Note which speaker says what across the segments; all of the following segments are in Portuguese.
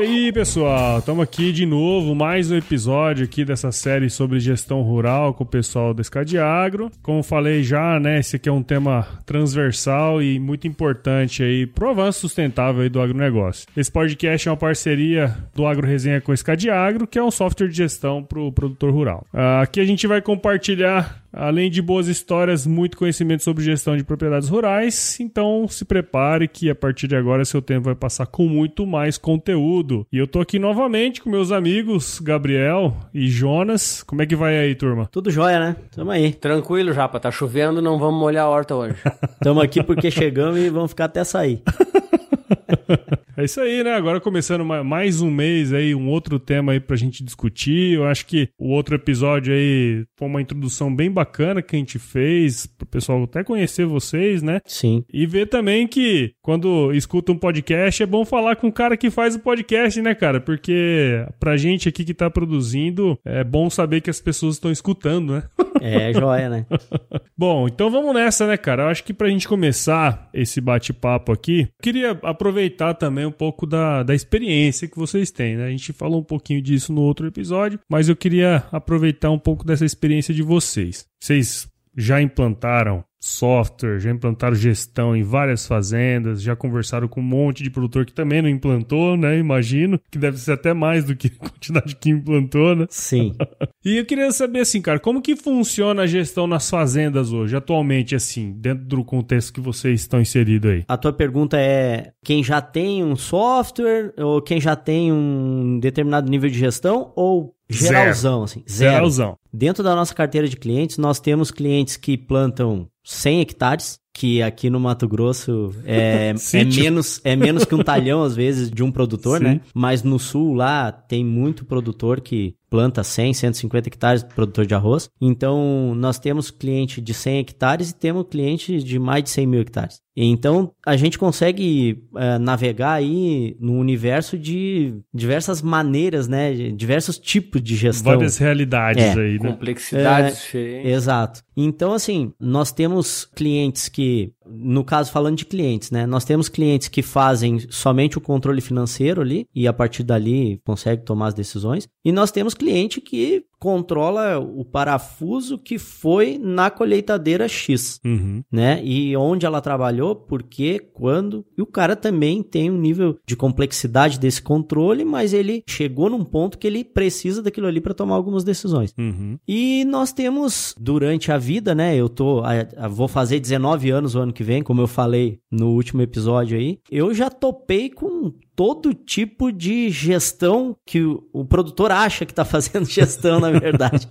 Speaker 1: E aí, pessoal, estamos aqui de novo, mais um episódio aqui dessa série sobre gestão rural com o pessoal da Escadiagro. Como falei já, né, esse aqui é um tema transversal e muito importante aí pro avanço sustentável aí do agronegócio. Esse podcast é uma parceria do Agro Resenha com a Escadiagro, que é um software de gestão para o produtor rural. Ah, aqui a gente vai compartilhar Além de boas histórias, muito conhecimento sobre gestão de propriedades rurais. Então se prepare que a partir de agora seu tempo vai passar com muito mais conteúdo. E eu tô aqui novamente com meus amigos Gabriel e Jonas. Como é que vai aí, turma?
Speaker 2: Tudo jóia, né? Tamo aí.
Speaker 3: Tranquilo, Japa. Tá chovendo, não vamos molhar a horta hoje.
Speaker 2: Tamo aqui porque chegamos e vamos ficar até sair.
Speaker 1: É isso aí, né? Agora começando mais um mês aí, um outro tema aí pra gente discutir. Eu acho que o outro episódio aí foi uma introdução bem bacana que a gente fez, pro pessoal até conhecer vocês, né?
Speaker 2: Sim.
Speaker 1: E ver também que quando escuta um podcast é bom falar com o cara que faz o podcast, né, cara? Porque pra gente aqui que tá produzindo, é bom saber que as pessoas estão escutando, né?
Speaker 2: É, joia, né?
Speaker 1: bom, então vamos nessa, né, cara? Eu acho que pra gente começar esse bate-papo aqui, queria aproveitar também um pouco da, da experiência que vocês têm, né? A gente falou um pouquinho disso no outro episódio, mas eu queria aproveitar um pouco dessa experiência de vocês. Vocês já implantaram software, já implantaram gestão em várias fazendas, já conversaram com um monte de produtor que também não implantou, né? Imagino que deve ser até mais do que a quantidade que implantou, né?
Speaker 2: Sim.
Speaker 1: e eu queria saber assim, cara, como que funciona a gestão nas fazendas hoje, atualmente assim, dentro do contexto que vocês estão inseridos aí?
Speaker 2: A tua pergunta é quem já tem um software ou quem já tem um determinado nível de gestão ou geralzão,
Speaker 1: Zero.
Speaker 2: assim? Zero.
Speaker 1: Geralzão.
Speaker 2: Dentro da nossa carteira de clientes, nós temos clientes que plantam 100 hectares, que aqui no Mato Grosso é, é, menos, é menos que um talhão, às vezes, de um produtor,
Speaker 1: Sim.
Speaker 2: né? Mas no sul, lá, tem muito produtor que planta 100, 150 hectares, produtor de arroz. Então, nós temos cliente de 100 hectares e temos cliente de mais de 100 mil hectares. Então, a gente consegue uh, navegar aí no universo de diversas maneiras, né? Diversos tipos de gestão.
Speaker 1: Várias realidades
Speaker 2: É.
Speaker 1: aí, né?
Speaker 3: Complexidades
Speaker 2: É,
Speaker 3: diferentes.
Speaker 2: Exato. Então, assim, nós temos clientes que, no caso, falando de clientes, né? Nós temos clientes que fazem somente o controle financeiro ali e a partir dali consegue tomar as decisões. E nós temos cliente que controla o parafuso que foi na colheitadeira X,
Speaker 1: Uhum.
Speaker 2: né? E onde ela trabalhou, por quê, quando. E o cara também tem um nível de complexidade desse controle, mas ele chegou num ponto que ele precisa daquilo ali para tomar algumas decisões.
Speaker 1: Uhum.
Speaker 2: E nós temos, durante a vida, né? Eu tô. a- a- vou fazer 19 anos o ano que vem, como eu falei no último episódio aí. Eu já topei com todo tipo de gestão que o, o produtor acha que tá fazendo gestão, na verdade.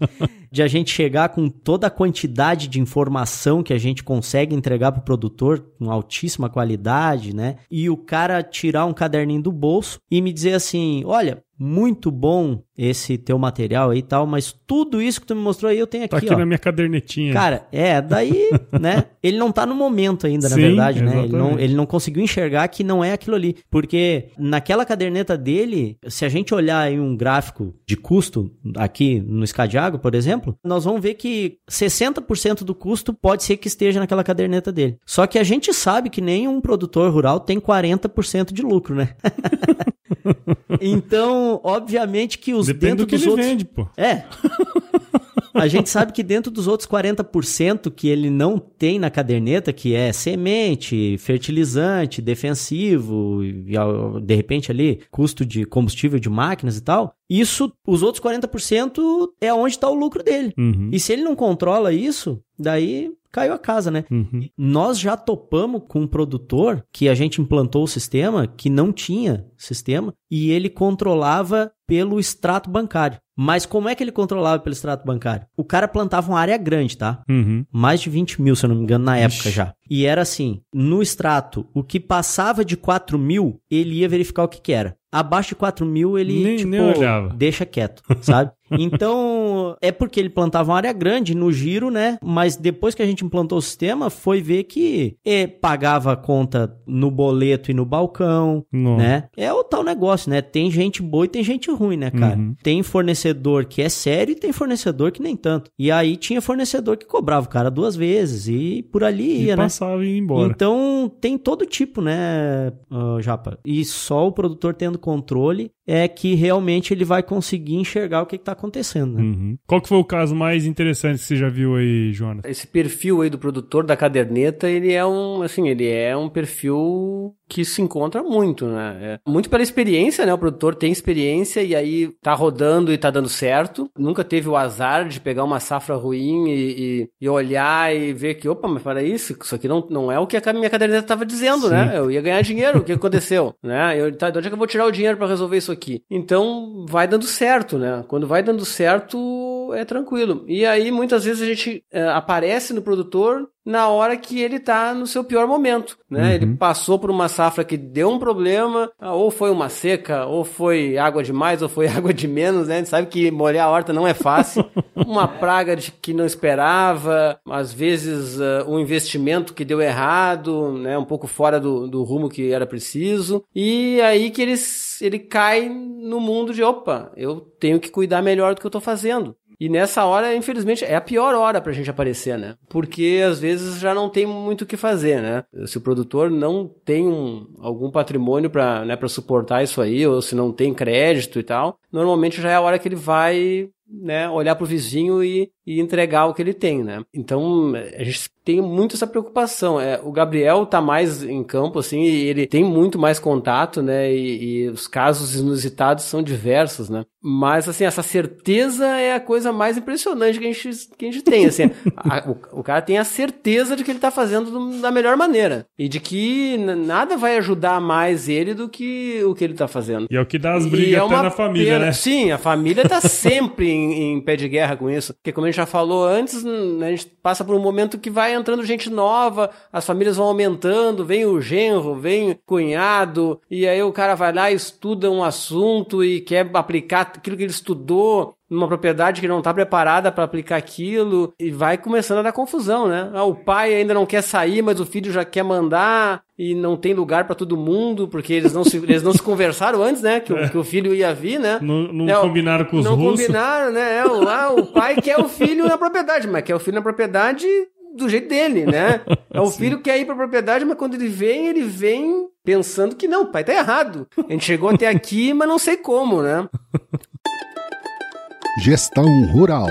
Speaker 2: de a gente chegar com toda a quantidade de informação que a gente consegue entregar pro produtor com altíssima qualidade, né? E o cara tirar um caderninho do bolso e me dizer assim: olha. Muito bom esse teu material aí e tal, mas tudo isso que tu me mostrou aí eu tenho aqui,
Speaker 1: Tá aqui
Speaker 2: ó.
Speaker 1: na minha cadernetinha.
Speaker 2: Cara, é, daí, né? Ele não tá no momento ainda, na
Speaker 1: Sim,
Speaker 2: verdade, né? Ele não, ele não conseguiu enxergar que não é aquilo ali. Porque naquela caderneta dele, se a gente olhar aí um gráfico de custo aqui no Scadiago, por exemplo, nós vamos ver que 60% do custo pode ser que esteja naquela caderneta dele. Só que a gente sabe que nenhum produtor rural tem 40% de lucro, né? então, obviamente que os
Speaker 1: Depende
Speaker 2: dentro
Speaker 1: do que
Speaker 2: dos
Speaker 1: ele
Speaker 2: outros...
Speaker 1: vende, pô.
Speaker 2: É. A gente sabe que dentro dos outros 40% que ele não tem na caderneta, que é semente, fertilizante, defensivo, e, de repente ali, custo de combustível de máquinas e tal, isso, os outros 40% é onde está o lucro dele.
Speaker 1: Uhum.
Speaker 2: E se ele não controla isso, daí caiu a casa, né?
Speaker 1: Uhum.
Speaker 2: Nós já topamos com um produtor que a gente implantou o sistema que não tinha sistema e ele controlava pelo extrato bancário. Mas como é que ele controlava pelo extrato bancário? O cara plantava uma área grande, tá?
Speaker 1: Uhum.
Speaker 2: Mais de 20 mil, se eu não me engano, na época
Speaker 1: Ixi.
Speaker 2: já. E era assim, no extrato, o que passava de 4 mil, ele ia verificar o que que era. Abaixo de 4 mil, ele,
Speaker 1: Nem-
Speaker 2: tipo,
Speaker 1: nem
Speaker 2: deixa quieto, sabe? Então, é porque ele plantava uma área grande no giro, né? Mas depois que a gente implantou o sistema, foi ver que eh, pagava a conta no boleto e no balcão,
Speaker 1: Nossa.
Speaker 2: né? É o tal negócio, né? Tem gente boa e tem gente ruim, né, cara?
Speaker 1: Uhum.
Speaker 2: Tem fornecedor que é sério e tem fornecedor que nem tanto. E aí tinha fornecedor que cobrava o cara duas vezes e por ali
Speaker 1: E
Speaker 2: ia, né?
Speaker 1: passava e ia embora.
Speaker 2: Então tem todo tipo, né, ô, Japa? E só o produtor tendo controle é que realmente ele vai conseguir enxergar o que, que tá acontecendo, né?
Speaker 1: Uhum. Qual que foi o caso mais interessante que você já viu aí, Jonas?
Speaker 3: Esse perfil aí do produtor da caderneta, ele é um, assim, ele é um perfil que se encontra muito, né? É muito pela experiência, né? O produtor tem experiência e aí tá rodando e tá dando certo. Nunca teve o azar de pegar uma safra ruim e, e- e olhar e ver que, opa, mas para isso, isso aqui não, não é o que a minha caderneta tava dizendo,
Speaker 1: Sim.
Speaker 3: né? Eu ia ganhar dinheiro, o que aconteceu, né? Eu, tá, de onde é que eu vou tirar o dinheiro para resolver isso aqui? Então, vai dando certo, né? Quando vai dando certo, é tranquilo. E aí, muitas vezes, a gente eh, aparece no produtor na hora que ele tá no seu pior momento, né?
Speaker 1: Uhum.
Speaker 3: Ele passou por uma safra que deu um problema, ah, ou foi uma seca, ou foi água demais, ou foi água de menos, né? A gente sabe que molhar a horta não é fácil. uma praga de que não esperava, às vezes ah, um investimento que deu errado, né? Um pouco fora do, do rumo que era preciso. E aí que ele, ele cai no mundo de, opa, eu tenho que cuidar melhor do que eu tô fazendo. E nessa hora, infelizmente, é a pior hora pra gente aparecer, né? Porque às vezes já não tem muito o que fazer, né? Se o produtor não tem um- algum patrimônio pra, né, pra suportar isso aí, ou se não tem crédito e tal, normalmente já é a hora que ele vai né, olhar pro vizinho e, e entregar o que ele tem, né? Então, a gente tem muito essa preocupação. É, o Gabriel tá mais em campo, assim, e ele tem muito mais contato, né? E, e os casos inusitados são diversos, né? Mas, assim, essa certeza é a coisa mais impressionante que a gente, que a gente tem, assim. A- o, o cara tem a certeza de que ele tá fazendo do- da melhor maneira. E de que nada vai ajudar mais ele do que o que ele tá fazendo.
Speaker 1: E é o que dá as brigas
Speaker 3: é
Speaker 1: até na família,
Speaker 3: pena-
Speaker 1: né?
Speaker 3: Sim, a família tá sempre em, em pé de guerra com isso. Porque como a gente já falou antes, a gente passa por um momento que vai entrando gente nova, as famílias vão aumentando, vem o genro, vem o cunhado, e aí o cara vai lá estuda um assunto e quer aplicar aquilo que ele estudou numa propriedade que não está preparada para aplicar aquilo e vai começando a dar confusão, né? Ah, o pai ainda não quer sair, mas o filho já quer mandar e não tem lugar para todo mundo porque eles não se, eles não se conversaram antes, né? Que, o, que o filho ia vir, né?
Speaker 1: Não, não
Speaker 3: É,
Speaker 1: combinaram com os
Speaker 3: não
Speaker 1: russos.
Speaker 3: combinaram, né? É, o, ah, o pai quer o filho na propriedade, mas quer o filho na propriedade do jeito dele, né? É o
Speaker 1: Sim.
Speaker 3: filho que quer ir pra propriedade, mas quando ele vem, ele vem pensando que não, o pai tá errado. A gente chegou até aqui, mas não sei como, né?
Speaker 4: Gestão Rural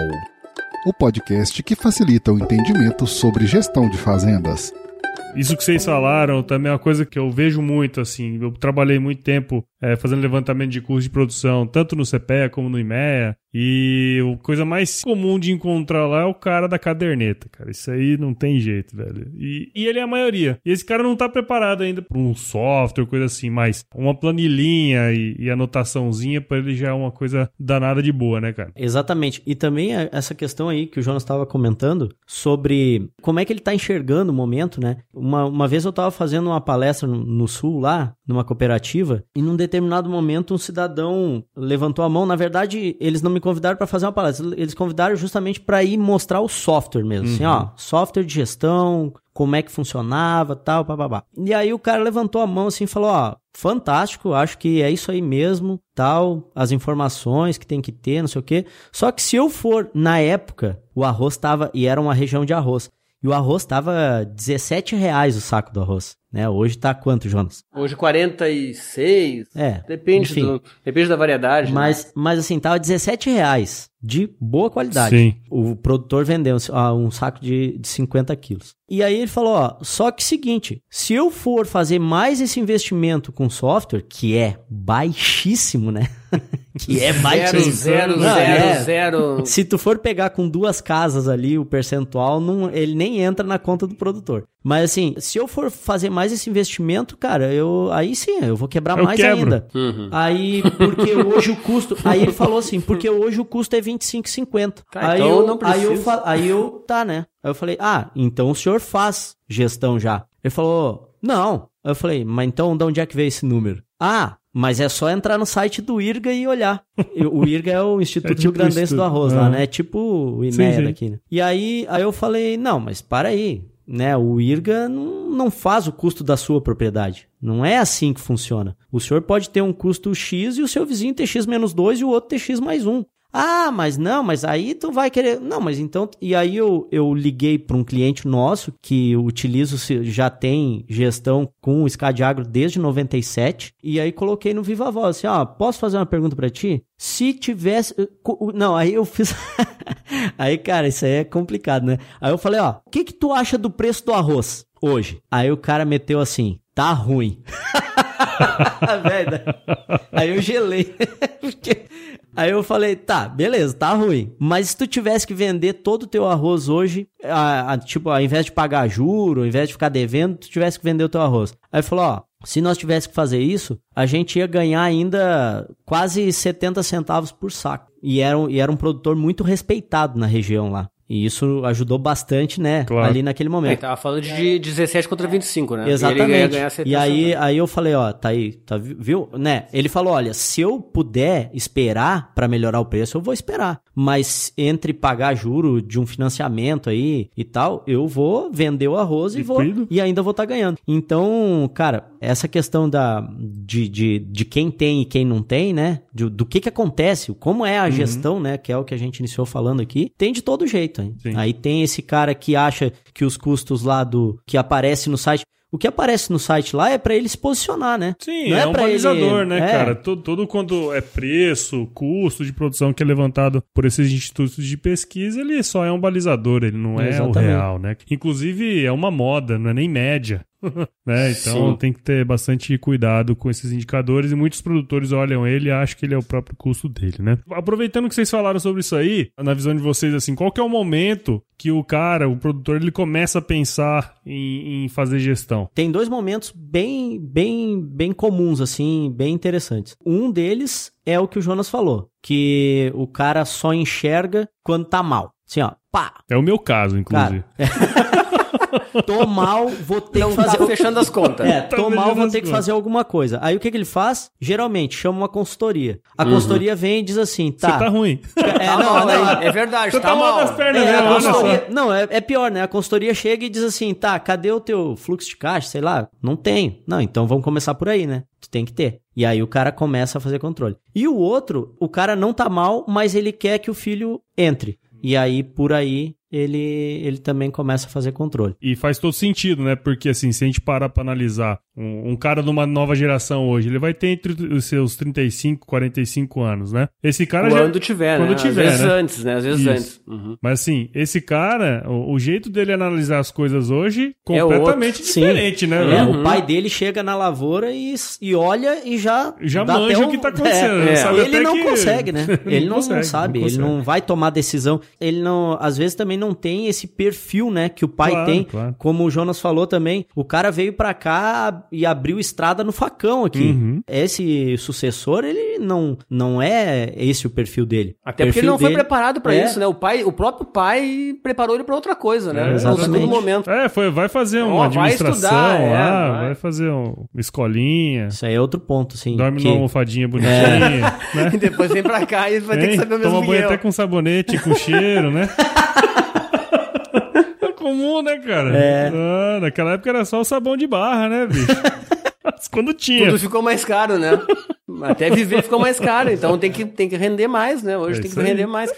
Speaker 4: o podcast que facilita o entendimento sobre gestão de fazendas.
Speaker 1: Isso que vocês falaram também é uma coisa que eu vejo muito, assim. Eu trabalhei muito tempo eh, fazendo levantamento de custo de produção, tanto no CPEA como no IMEA. E a coisa mais comum de encontrar lá é o cara da caderneta, cara. Isso aí não tem jeito, velho. E, e ele é a maioria. E esse cara não tá preparado ainda para um software, coisa assim, mas uma planilhinha e, e anotaçãozinha para ele já é uma coisa danada de boa, né, cara?
Speaker 2: Exatamente. E também a- essa questão aí que o Jonas estava comentando sobre como é que ele está enxergando o momento, né? Uma, uma vez eu estava fazendo uma palestra no, no Sul, lá, numa cooperativa, e num determinado momento um cidadão levantou a mão. Na verdade, eles não me convidaram para fazer uma palestra, eles convidaram justamente para ir mostrar o software mesmo. Assim, ó, software de gestão, como é que funcionava, tal, babá. E aí o cara levantou a mão assim e falou, ó, fantástico, acho que é isso aí mesmo, tal, as informações que tem que ter, não sei o quê. Só que se eu for, na época, o arroz tava, e era uma região de arroz, e o arroz tava 17 reais o saco do arroz, né? Hoje tá quanto, Jonas?
Speaker 3: Hoje 46.
Speaker 2: É,
Speaker 3: Depende,
Speaker 2: enfim.
Speaker 3: do, depende da variedade. né?
Speaker 2: Mas, mas assim, tava 17 reais de boa qualidade.
Speaker 1: Sim.
Speaker 2: O produtor vendeu ah, um saco de, de 50 quilos. E aí ele falou, ó, só que seguinte, se eu for fazer mais esse investimento com software, que é baixíssimo, né? que é
Speaker 3: Zero,
Speaker 2: baixíssimo.
Speaker 3: zero,
Speaker 2: Não,
Speaker 3: zero,
Speaker 2: é.
Speaker 3: zero.
Speaker 2: Se tu for pegar com duas casas ali o percentual, não, ele nem entra na conta do produtor. Mas assim, se eu for fazer mais esse investimento, cara, eu aí sim, eu vou quebrar
Speaker 1: Eu
Speaker 2: mais
Speaker 1: quebro.
Speaker 2: ainda.
Speaker 3: Uhum.
Speaker 2: Aí, porque hoje o custo. Aí ele falou assim, porque hoje o custo é 25,50.
Speaker 3: Tá,
Speaker 2: aí,
Speaker 3: então
Speaker 2: eu,
Speaker 3: não
Speaker 2: aí eu Aí eu, tá, né? Aí eu falei, ah, então o senhor faz gestão já. Ele falou, não. Aí eu falei, mas então de onde é que veio esse número? Ah, mas é só entrar no site do IRGA e olhar. O IRGA é o Instituto
Speaker 1: É tipo
Speaker 2: Rio Grandense do Arroz lá,
Speaker 1: ah.
Speaker 2: né? É tipo o
Speaker 1: Sim,
Speaker 2: IMEA
Speaker 1: sim.
Speaker 2: daqui, né? E aí, aí eu falei, não, mas para aí. Né, o IRGA não, não faz o custo da sua propriedade. Não é assim que funciona. O senhor pode ter um custo X e o seu vizinho ter X menos 2 e o outro ter X mais 1. Ah, mas não, mas aí tu vai querer. Não, mas então. E aí eu, eu liguei para um cliente nosso que utiliza, já tem gestão com o Scadiagro desde 97. E aí coloquei no Viva Voz assim: ó, posso fazer uma pergunta para ti? Se tivesse. co- Não, aí eu fiz. aí, cara, isso aí é complicado, né? Aí eu falei: ó, o que que tu acha do preço do arroz hoje? Aí o cara meteu assim: tá ruim. Né? Aí eu gelei. Porque- Aí eu falei, tá, beleza, tá ruim. Mas se tu tivesse que vender todo o teu arroz hoje, a- a- tipo, ao invés de pagar juro, ao invés de ficar devendo, tu tivesse que vender o teu arroz. Aí falou, ó, se nós tivéssemos que fazer isso, a gente ia ganhar ainda quase 70 centavos por saco. E era, um- e era um produtor muito respeitado na região lá. E isso ajudou bastante, né,
Speaker 1: Claro.
Speaker 2: ali naquele
Speaker 3: Ele
Speaker 2: momento.
Speaker 3: tava falando de 17 contra 25, né? E
Speaker 2: Exatamente. E,
Speaker 3: 70
Speaker 2: aí,
Speaker 3: centavos.
Speaker 2: aí eu falei, ó, tá aí, tá, vi- viu? Né? Ele falou, olha, se eu puder esperar pra melhorar o preço, eu vou esperar. Mas entre pagar juro de um financiamento aí e tal, eu vou vender o arroz e
Speaker 1: E
Speaker 2: vou
Speaker 1: cuido.
Speaker 2: e ainda vou estar ganhando. Então, cara, essa questão da de, de, de quem tem e quem não tem, né? De- do que que acontece, como é a
Speaker 1: Uhum.
Speaker 2: gestão, né? Que é o que a gente iniciou falando aqui. Tem de todo jeito, hein?
Speaker 1: Sim.
Speaker 2: Aí tem esse cara que acha que os custos lá do que aparece no site, o que aparece no site lá é pra ele se posicionar, né?
Speaker 1: Sim,
Speaker 2: Não
Speaker 1: é,
Speaker 2: é
Speaker 1: um
Speaker 2: pra ele-
Speaker 1: balizador, né,
Speaker 2: é.
Speaker 1: cara? Todo, todo quando é preço, custo de produção que é levantado por esses institutos de pesquisa, ele só é um balizador, ele não é
Speaker 2: Exatamente.
Speaker 1: o real, né? Inclusive, é uma moda, não é nem média. né? Então
Speaker 3: Sim.
Speaker 1: tem que ter bastante cuidado com esses indicadores e muitos produtores olham ele e acham que ele é o próprio custo dele, né? Aproveitando que vocês falaram sobre isso aí, na visão de vocês, assim, qual que é o momento que o cara, o produtor, ele começa a pensar em, em fazer gestão?
Speaker 2: Tem dois momentos bem, bem, bem comuns, assim, bem interessantes. Um deles é o que o Jonas falou, que o cara só enxerga quando tá mal. Assim, ó, pá,
Speaker 1: É o meu caso, inclusive.
Speaker 2: tô mal, vou ter
Speaker 3: Não
Speaker 2: que fazer...
Speaker 3: tá fechando as contas.
Speaker 2: É,
Speaker 1: Tá
Speaker 2: tô mal, vou ter que
Speaker 1: contas.
Speaker 2: fazer alguma coisa. Aí o que, que ele faz? Geralmente chama uma consultoria. A consultoria vem e diz assim,
Speaker 1: Você tá ruim.
Speaker 2: É,
Speaker 3: Tá
Speaker 2: não, não,
Speaker 3: hein? É verdade,
Speaker 1: Você
Speaker 3: tá,
Speaker 1: tá mal das pernas
Speaker 2: É,
Speaker 1: só.
Speaker 2: consultoria, não, é, é pior, né? A consultoria chega e diz assim, tá, cadê o teu fluxo de caixa? Sei lá, não tenho. Não, então vamos começar por aí, né? Tu tem que ter. E aí o cara começa a fazer controle. E o outro, o cara não tá mal, mas ele quer que o filho entre. E aí, por aí, ele, ele também começa a fazer controle.
Speaker 1: E faz todo sentido, né? Porque, assim, se a gente parar pra analisar um, um cara de uma nova geração hoje, ele vai ter entre os seus 35, 45 anos, né? Esse cara já.
Speaker 3: Quando tiver,
Speaker 1: quando
Speaker 3: né?
Speaker 1: tiver,
Speaker 3: Às vezes
Speaker 1: né?
Speaker 3: antes, né? Às vezes
Speaker 1: Isso.
Speaker 3: antes. Uhum.
Speaker 1: Mas, assim, esse cara, o, o jeito dele analisar as coisas hoje,
Speaker 3: É
Speaker 1: completamente.
Speaker 2: Sim.
Speaker 1: diferente, né?
Speaker 2: É,
Speaker 1: velho?
Speaker 2: o pai dele chega na lavoura e, e olha e já.
Speaker 1: Já
Speaker 2: dá
Speaker 1: manja
Speaker 2: até
Speaker 1: o que tá acontecendo,
Speaker 2: É?
Speaker 1: Sabe
Speaker 2: ele
Speaker 1: até
Speaker 2: não
Speaker 1: que-
Speaker 2: consegue, né?
Speaker 1: Não
Speaker 2: Ele não,
Speaker 1: consegue,
Speaker 2: sabe,
Speaker 1: não
Speaker 2: ele não vai tomar decisão. Ele não, às vezes também não tem esse perfil, né, que o pai
Speaker 1: Claro,
Speaker 2: tem.
Speaker 1: claro.
Speaker 2: Como o Jonas falou também, o cara veio pra cá e abriu estrada no facão aqui.
Speaker 1: Uhum.
Speaker 2: Esse sucessor, ele não, não é esse o perfil dele.
Speaker 3: Até
Speaker 2: O
Speaker 3: porque ele
Speaker 2: perfil
Speaker 3: não foi
Speaker 2: dele-
Speaker 3: preparado pra
Speaker 2: É.
Speaker 3: isso, né? O pai, o próprio pai preparou ele pra outra coisa, né?
Speaker 1: É,
Speaker 3: No
Speaker 2: exatamente.
Speaker 3: segundo momento.
Speaker 1: É, foi, vai fazer uma
Speaker 3: vai
Speaker 1: administração
Speaker 3: estudar, é,
Speaker 1: lá,
Speaker 3: vai.
Speaker 1: vai. fazer um- uma escolinha,
Speaker 2: Isso aí é outro ponto, assim.
Speaker 1: dorme
Speaker 2: que-
Speaker 1: numa almofadinha bonitinha, né?
Speaker 3: E depois vem pra cá e vai ter que
Speaker 1: Hein?
Speaker 3: saber o mesmo
Speaker 1: Toma
Speaker 3: que
Speaker 1: banho até com sabonete, com cheiro, né? comum, né, cara?
Speaker 2: É.
Speaker 1: Ah, naquela época era só o sabão de barra, né, bicho? Quando tinha.
Speaker 3: Tudo ficou mais caro, né? Até viver ficou mais caro, então tem que, tem que render mais, né? Hoje
Speaker 1: É
Speaker 3: tem que
Speaker 1: aí.
Speaker 3: render mais.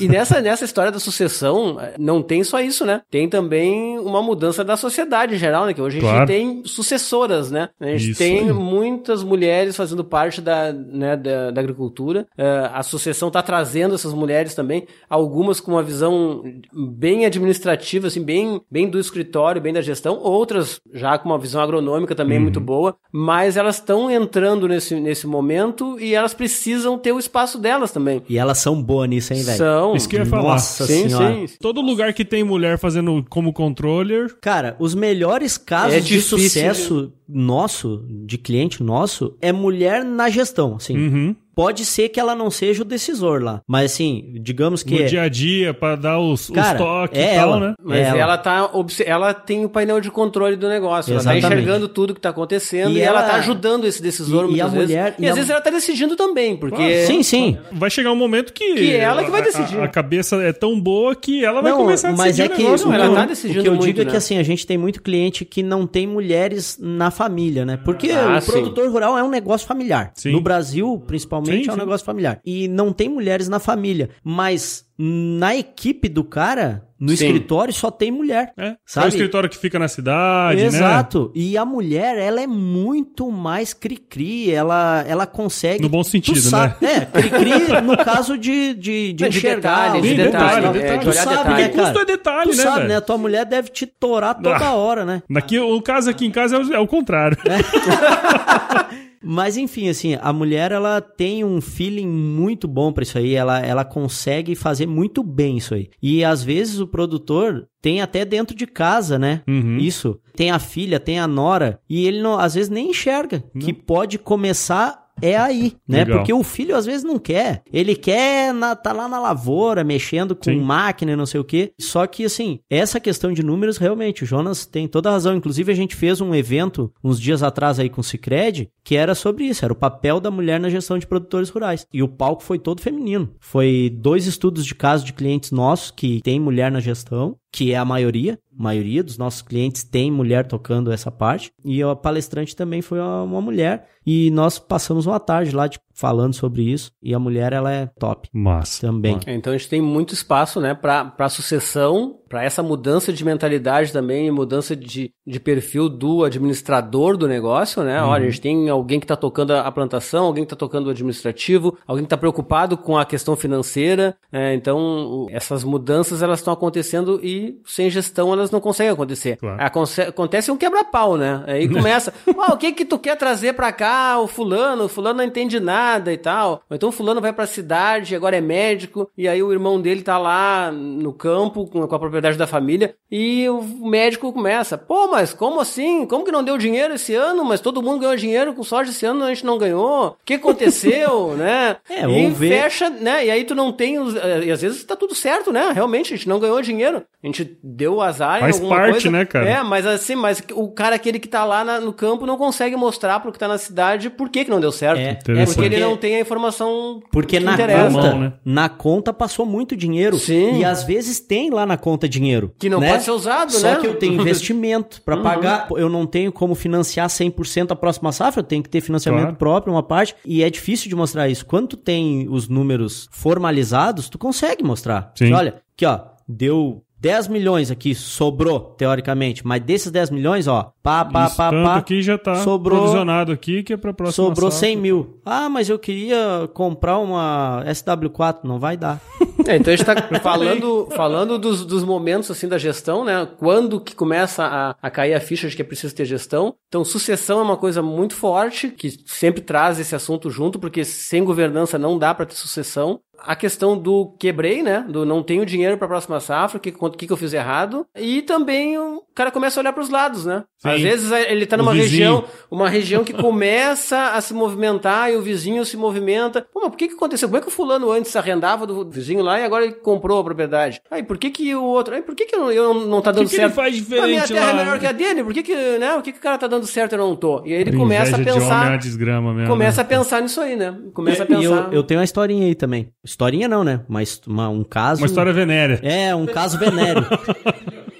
Speaker 3: E nessa, nessa história da sucessão, não tem só isso, né? Tem também uma mudança da sociedade em geral, né? Que hoje a gente
Speaker 1: Claro.
Speaker 3: tem sucessoras, né? A gente
Speaker 1: Isso
Speaker 3: tem
Speaker 1: aí.
Speaker 3: muitas mulheres fazendo parte da, né, da, da agricultura. Eh, a sucessão está trazendo essas mulheres também, algumas com uma visão bem administrativa, assim, bem, bem do escritório, bem da gestão, outras já com uma visão agronômica também
Speaker 1: Uhum.
Speaker 3: muito boa, mas elas estão entrando nesse, nesse momento momento e elas precisam ter o espaço delas também.
Speaker 2: E elas são boas nisso, hein, velho?
Speaker 3: São.
Speaker 1: Isso que eu ia falar.
Speaker 2: Nossa
Speaker 3: sim,
Speaker 2: senhora.
Speaker 3: sim.
Speaker 1: Todo lugar que tem mulher fazendo como controller,
Speaker 2: Cara, os melhores casos
Speaker 3: É
Speaker 2: de sucesso nosso, de cliente nosso, é mulher na gestão, assim.
Speaker 1: uhum,
Speaker 2: Pode ser que ela não seja o decisor lá, mas assim, digamos que...
Speaker 1: no dia a dia, pra dar os, os
Speaker 2: Cara,
Speaker 1: toques
Speaker 2: é
Speaker 1: e tal,
Speaker 2: ela.
Speaker 1: né?
Speaker 3: Mas
Speaker 2: Ela.
Speaker 3: ela. tá ela tem o painel de controle do negócio. Ela
Speaker 2: Exatamente.
Speaker 3: tá enxergando tudo que tá acontecendo
Speaker 2: E
Speaker 3: e, ela,
Speaker 2: ela-
Speaker 3: tá ajudando esse decisor
Speaker 2: E- e
Speaker 3: muitas
Speaker 2: a
Speaker 3: vezes.
Speaker 2: mulher-
Speaker 3: e,
Speaker 2: e
Speaker 3: às
Speaker 2: a-
Speaker 3: vezes ela tá decidindo também, porque
Speaker 2: Sim, sim.
Speaker 1: Vai chegar um momento que.
Speaker 3: Que ela que vai
Speaker 1: a-
Speaker 3: decidir.
Speaker 1: A, a cabeça é tão boa que ela vai
Speaker 2: Não,
Speaker 1: começar a
Speaker 2: mas
Speaker 1: decidir
Speaker 2: é
Speaker 1: o
Speaker 2: que
Speaker 1: negócio.
Speaker 2: o,
Speaker 3: Não, ela
Speaker 2: eu,
Speaker 3: tá
Speaker 2: o
Speaker 3: decidindo
Speaker 2: que eu
Speaker 3: muito,
Speaker 2: digo é
Speaker 3: né?
Speaker 2: que assim, a gente tem muito cliente que não tem mulheres na família, né? Porque
Speaker 3: Ah,
Speaker 2: o
Speaker 3: sim.
Speaker 2: produtor rural é um negócio familiar.
Speaker 1: Sim.
Speaker 2: No Brasil, principalmente,
Speaker 1: Sim,
Speaker 2: é um negócio familiar. E não tem mulheres na família. Mas na equipe do cara, no
Speaker 3: Sim.
Speaker 2: escritório, só tem mulher.
Speaker 1: É. É
Speaker 2: Sabe?
Speaker 1: o escritório que fica na cidade, né?
Speaker 2: Exato. E a mulher, ela é muito mais cri-cri. Ela, ela consegue.
Speaker 1: No bom sentido,
Speaker 2: tu sabe, É, cri-cri no caso de, de, de,
Speaker 3: De
Speaker 2: enxergar.
Speaker 3: detalhe, de
Speaker 2: detalhes,
Speaker 1: detalhe,
Speaker 2: né?
Speaker 1: detalhe.
Speaker 2: Tu sabe,
Speaker 3: detalhe.
Speaker 2: né, cara?
Speaker 1: Custo é detalhe,
Speaker 2: tu
Speaker 1: né,
Speaker 2: sabe,
Speaker 1: velho?
Speaker 2: né? Tua mulher deve te torar toda
Speaker 1: Ah.
Speaker 2: hora, né?
Speaker 1: Daqui, o caso aqui em casa é o, é o contrário.
Speaker 2: Mas enfim, assim, a mulher ela tem um feeling muito bom pra isso aí, ela, ela consegue fazer muito bem isso aí. E às vezes o produtor tem até dentro de casa, né?
Speaker 1: Uhum.
Speaker 2: Isso. Tem a filha, tem a nora, e ele não, às vezes nem enxerga que pode começar é aí, né?
Speaker 1: Legal.
Speaker 2: Porque o filho às vezes não quer. Ele quer na, tá lá na lavoura, mexendo com
Speaker 1: Sim.
Speaker 2: máquina e não sei o quê. Só que, assim, essa questão de números, realmente, o Jonas tem toda a razão. Inclusive, a gente fez um evento uns dias atrás aí com o Cicred, que era sobre isso, era o papel da mulher na gestão de produtores rurais. E o palco foi todo feminino. Foi dois estudos de caso de clientes nossos que tem mulher na gestão, que é a maioria. A maioria dos nossos clientes tem mulher tocando essa parte. E a palestrante também foi uma, uma mulher. E nós passamos uma tarde lá de- falando sobre isso. E a mulher, ela é top
Speaker 1: Massa.
Speaker 2: também.
Speaker 3: Então a gente tem muito espaço, né, para para sucessão, para essa mudança de mentalidade também, mudança de, de perfil do administrador do negócio, né? Olha, a gente tem alguém que está tocando a plantação, alguém que está tocando o administrativo, alguém que está preocupado com a questão financeira. é, então essas mudanças elas estão acontecendo e sem gestão elas não conseguem acontecer.
Speaker 1: Claro.
Speaker 3: Aconse- Acontece um quebra-pau, né? Aí começa, ah, o que que tu quer trazer pra cá? O fulano, o fulano não entende nada e tal. Ou então o fulano vai pra cidade, agora é médico, e aí o irmão dele tá lá no campo com a propriedade da família, e o médico começa, pô, mas como assim? Como que não deu dinheiro esse ano? Mas todo mundo ganhou dinheiro com soja esse ano, a gente não ganhou. O que aconteceu, né?
Speaker 2: É,
Speaker 3: e fecha, né? E aí tu não tem os, eh, e às vezes tá tudo certo, né? Realmente a gente não ganhou dinheiro. A gente deu azar
Speaker 1: Faz
Speaker 3: em alguma
Speaker 1: parte,
Speaker 3: coisa.
Speaker 1: né, cara?
Speaker 3: É, mas assim, mas o cara aquele que tá lá na- no campo não consegue mostrar pro que tá na cidade por que que não deu certo.
Speaker 2: É,
Speaker 3: É, porque ele não tem a informação
Speaker 2: Porque
Speaker 3: que
Speaker 2: na
Speaker 3: interessa.
Speaker 2: conta,
Speaker 1: Mão, né?
Speaker 2: na conta passou muito dinheiro.
Speaker 3: Sim.
Speaker 2: E às vezes tem lá na conta dinheiro.
Speaker 3: Que não
Speaker 2: né?
Speaker 3: pode ser usado,
Speaker 2: Só
Speaker 3: né?
Speaker 2: que eu tenho investimento pra
Speaker 3: Uhum.
Speaker 2: pagar. Eu não tenho como financiar 100% a próxima safra, eu tenho que ter financiamento
Speaker 1: Claro.
Speaker 2: próprio, uma parte. E é difícil de mostrar isso. Quando tu tem os números formalizados, tu consegue mostrar.
Speaker 1: Sim.
Speaker 2: Olha, aqui ó, deu 10 milhões aqui, sobrou, teoricamente. Mas desses 10 milhões, ó, pá, pá,
Speaker 1: Isso
Speaker 2: pá,
Speaker 1: tanto
Speaker 2: pá.
Speaker 1: aqui já tá
Speaker 2: sobrou-
Speaker 1: provisionado aqui, que é pra próxima
Speaker 2: Sobrou
Speaker 1: safra.
Speaker 2: 100 mil. Ah, mas eu queria comprar uma SW4. Não vai dar.
Speaker 3: É, então a gente tá falando, falando dos, dos momentos assim da gestão, né? Quando que começa a, a cair a ficha de que é preciso ter gestão. Então, sucessão é uma coisa muito forte, que sempre traz esse assunto junto, porque sem governança não dá para ter sucessão. A questão do quebrei, né? Do não tenho dinheiro para a próxima safra, o que, que, que eu fiz errado. E também o cara começa a olhar para os lados, né?
Speaker 1: Sim.
Speaker 3: Às vezes ele tá
Speaker 1: O
Speaker 3: numa região, uma região que começa a se movimentar e o vizinho se movimenta. Pô, mas por que que aconteceu? Como é que o fulano antes arrendava do vizinho lá e agora ele comprou a propriedade? Aí, por que que o outro... Aí, por que que eu, eu não tá dando
Speaker 1: que ele
Speaker 3: certo?
Speaker 1: faz
Speaker 3: A minha
Speaker 1: diferente
Speaker 3: terra
Speaker 1: lá?
Speaker 3: é melhor que a dele, por que que, né? Por que que o cara tá dando certo e eu não tô? E aí ele
Speaker 1: Por
Speaker 3: começa a
Speaker 1: inveja de homem é uma
Speaker 3: pensar...
Speaker 1: desgrama mesmo.
Speaker 3: Começa a
Speaker 1: né?
Speaker 3: pensar nisso aí, né? Começa a
Speaker 2: E
Speaker 3: pensar...
Speaker 2: eu, eu tenho uma historinha aí também. Historinha não, né? Mas uma- um caso.
Speaker 1: Uma história venérea.
Speaker 2: É, um caso venéreo.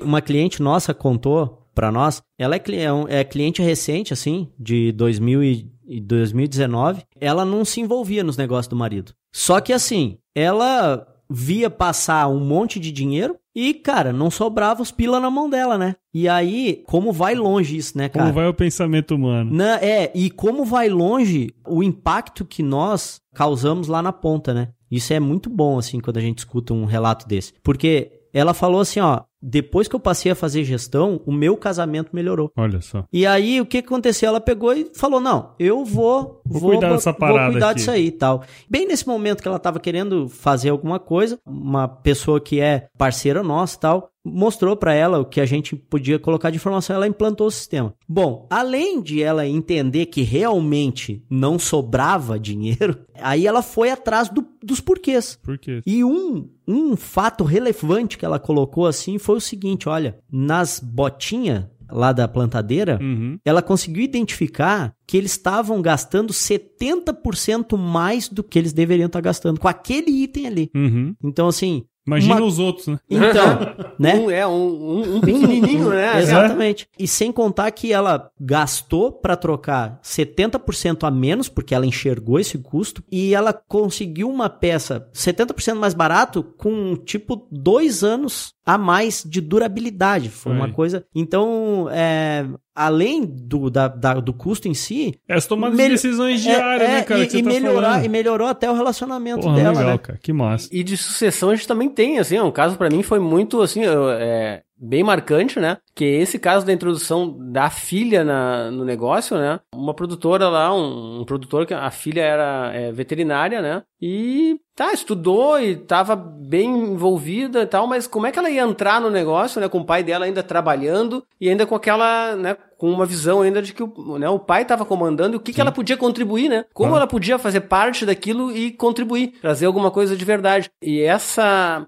Speaker 2: uma cliente nossa contou pra nós. Ela é, é é cliente recente, assim, de 2000 e e 2019. Ela não se envolvia nos negócios do marido. Só que, assim, ela via passar um monte de dinheiro e, cara, não sobrava os pila na mão dela, né? E aí, como vai longe isso, né, cara?
Speaker 1: Como vai o pensamento humano?
Speaker 2: Na- é, e como vai longe o impacto que nós causamos lá na ponta, né? Isso é muito bom, assim, quando a gente escuta um relato desse. Porque ela falou assim, ó, depois que eu passei a fazer gestão, o meu casamento melhorou.
Speaker 1: Olha só.
Speaker 2: E aí, o que aconteceu? Ela pegou e falou: Não, eu vou,
Speaker 1: Vou
Speaker 2: vou,
Speaker 1: cuidar dessa
Speaker 2: vou
Speaker 1: parada
Speaker 2: cuidar
Speaker 1: aqui."
Speaker 2: disso aí e tal. Bem nesse momento que ela estava querendo fazer alguma coisa, uma pessoa que é parceira nossa e tal, mostrou para ela o que a gente podia colocar de informação, ela implantou o sistema. Bom, além de ela entender que realmente não sobrava dinheiro, aí ela foi atrás do- dos porquês.
Speaker 1: Por quê?
Speaker 2: E um, um fato relevante que ela colocou assim foi o seguinte: olha, nas botinhas lá da plantadeira,
Speaker 1: Uhum.
Speaker 2: ela conseguiu identificar que eles estavam gastando 70% mais do que eles deveriam estar gastando com aquele item ali.
Speaker 1: Uhum.
Speaker 2: Então, assim.
Speaker 1: Imagina
Speaker 2: uma-
Speaker 1: os outros, né?
Speaker 2: Então, né?
Speaker 3: Um, é, um, um, um pequenininho, né?
Speaker 2: Exatamente. E sem contar que ela gastou para trocar 70% a menos, porque ela enxergou esse custo, e ela conseguiu uma peça 70% mais barato com, tipo, dois anos a mais de durabilidade. Foi uma
Speaker 1: Aí.
Speaker 2: coisa. Então, é, além do, da- da- do custo em si.
Speaker 1: É as tomadas
Speaker 2: mel-
Speaker 1: de decisões
Speaker 2: é-
Speaker 1: diárias,
Speaker 2: é,
Speaker 1: né, cara?
Speaker 2: E, e
Speaker 1: tá
Speaker 2: melhorar,
Speaker 1: falando.
Speaker 2: e melhorou até o relacionamento
Speaker 1: Porra,
Speaker 2: dela,
Speaker 1: legal,
Speaker 2: né?
Speaker 1: cara. Que massa.
Speaker 3: E de sucessão a gente também tem, assim, um caso pra mim foi muito, assim, eu- é, bem marcante, né? Que é esse caso da introdução da filha na, no negócio, né? Uma produtora lá, um, um produtor que a filha era é, veterinária, né? E tá, estudou e tava bem envolvida e tal, mas como é que ela ia entrar no negócio, né? Com o pai dela ainda trabalhando e ainda com aquela, né? Com uma visão ainda de que o, né, o pai estava comandando e o que, que ela podia contribuir, né? Como
Speaker 1: Ah.
Speaker 3: ela podia fazer parte daquilo e contribuir, trazer alguma coisa de verdade. E essa,